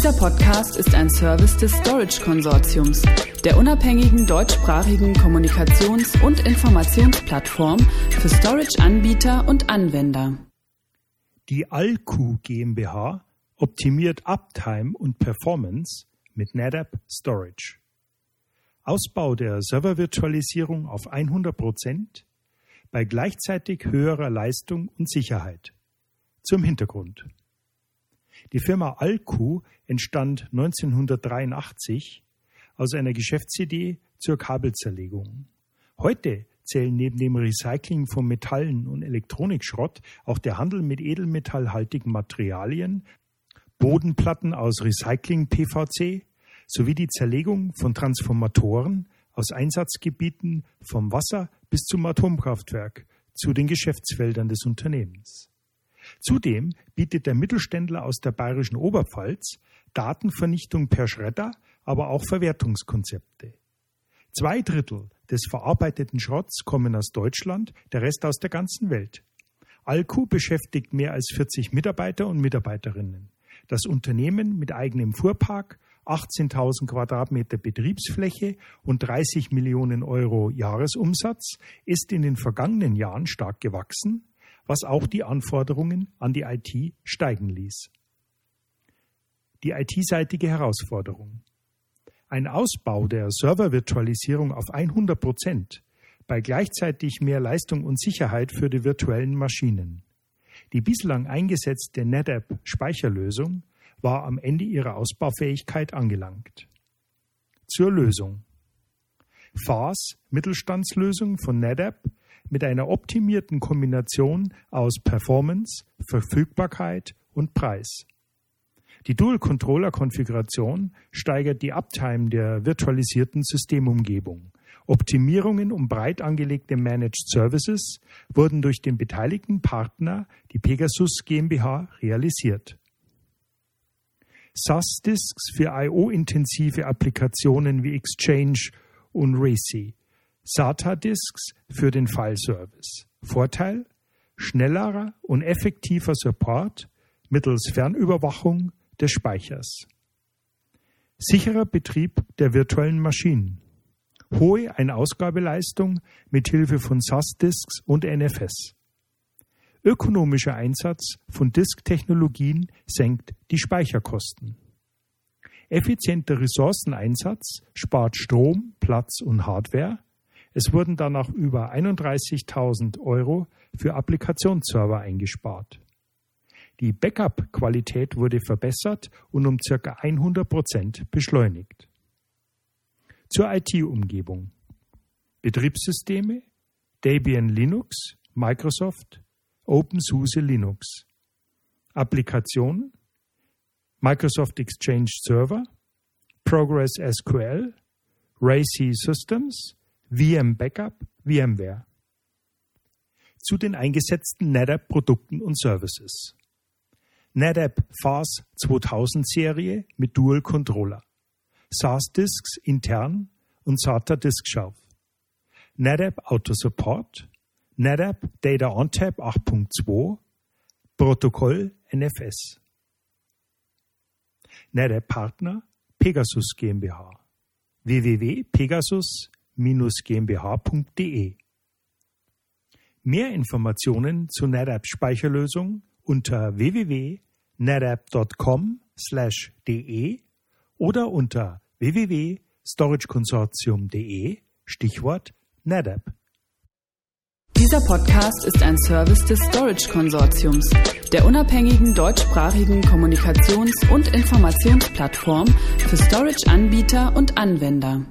Dieser Podcast ist ein Service des Storage Konsortiums, der unabhängigen deutschsprachigen Kommunikations- und Informationsplattform für Storage-Anbieter und Anwender. Die Alku GmbH optimiert Uptime und Performance mit NetApp Storage. Ausbau der Servervirtualisierung auf 100 Prozent bei gleichzeitig höherer Leistung und Sicherheit. Zum Hintergrund. Die Firma Alku entstand 1983 aus einer Geschäftsidee zur Kabelzerlegung. Heute zählen neben dem Recycling von Metallen und Elektronikschrott auch der Handel mit edelmetallhaltigen Materialien, Bodenplatten aus Recycling-PVC sowie die Zerlegung von Transformatoren aus Einsatzgebieten vom Wasser bis zum Atomkraftwerk zu den Geschäftsfeldern des Unternehmens. Zudem bietet der Mittelständler aus der bayerischen Oberpfalz Datenvernichtung per Schredder, aber auch Verwertungskonzepte. Zwei Drittel des verarbeiteten Schrotts kommen aus Deutschland, der Rest aus der ganzen Welt. Alku beschäftigt mehr als 40 Mitarbeiter und Mitarbeiterinnen. Das Unternehmen mit eigenem Fuhrpark, 18.000 Quadratmeter Betriebsfläche und 30 Millionen Euro Jahresumsatz ist in den vergangenen Jahren stark gewachsen was auch die Anforderungen an die IT steigen ließ. Die IT-seitige Herausforderung. Ein Ausbau der Servervirtualisierung auf 100 Prozent bei gleichzeitig mehr Leistung und Sicherheit für die virtuellen Maschinen. Die bislang eingesetzte NetApp Speicherlösung war am Ende ihrer Ausbaufähigkeit angelangt. Zur Lösung. FAS Mittelstandslösung von NetApp mit einer optimierten Kombination aus Performance, Verfügbarkeit und Preis. Die Dual-Controller-Konfiguration steigert die Uptime der virtualisierten Systemumgebung. Optimierungen um breit angelegte Managed Services wurden durch den beteiligten Partner, die Pegasus GmbH, realisiert. SAS-Disks für IO-intensive Applikationen wie Exchange und RACI SATA-Disks für den File-Service. Vorteil? Schnellerer und effektiver Support mittels Fernüberwachung des Speichers. Sicherer Betrieb der virtuellen Maschinen. Hohe Einausgabeleistung mit Hilfe von SAS-Disks und NFS. Ökonomischer Einsatz von Disk-Technologien senkt die Speicherkosten. Effizienter Ressourceneinsatz spart Strom, Platz und Hardware es wurden danach über 31.000 Euro für Applikationsserver eingespart. Die Backup-Qualität wurde verbessert und um ca. 100 Prozent beschleunigt. Zur IT-Umgebung. Betriebssysteme, Debian Linux, Microsoft, OpenSUSE Linux. Applikationen, Microsoft Exchange Server, Progress SQL, RACI Systems, VM Backup, VMware. Zu den eingesetzten NetApp-Produkten und Services. NetApp FAS 2000 Serie mit Dual Controller. SAS Disks intern und SATA Disk Shelf. NetApp Auto Support. NetApp Data ONTAP 8.2. Protokoll NFS. NetApp Partner Pegasus GmbH. www.pegasus gmbh.de. Mehr Informationen zu NetApp Speicherlösung unter www.netapp.com/de oder unter www.storageconsortium.de Stichwort NetApp. Dieser Podcast ist ein Service des Storage Konsortiums, der unabhängigen deutschsprachigen Kommunikations- und Informationsplattform für Storage-Anbieter und Anwender.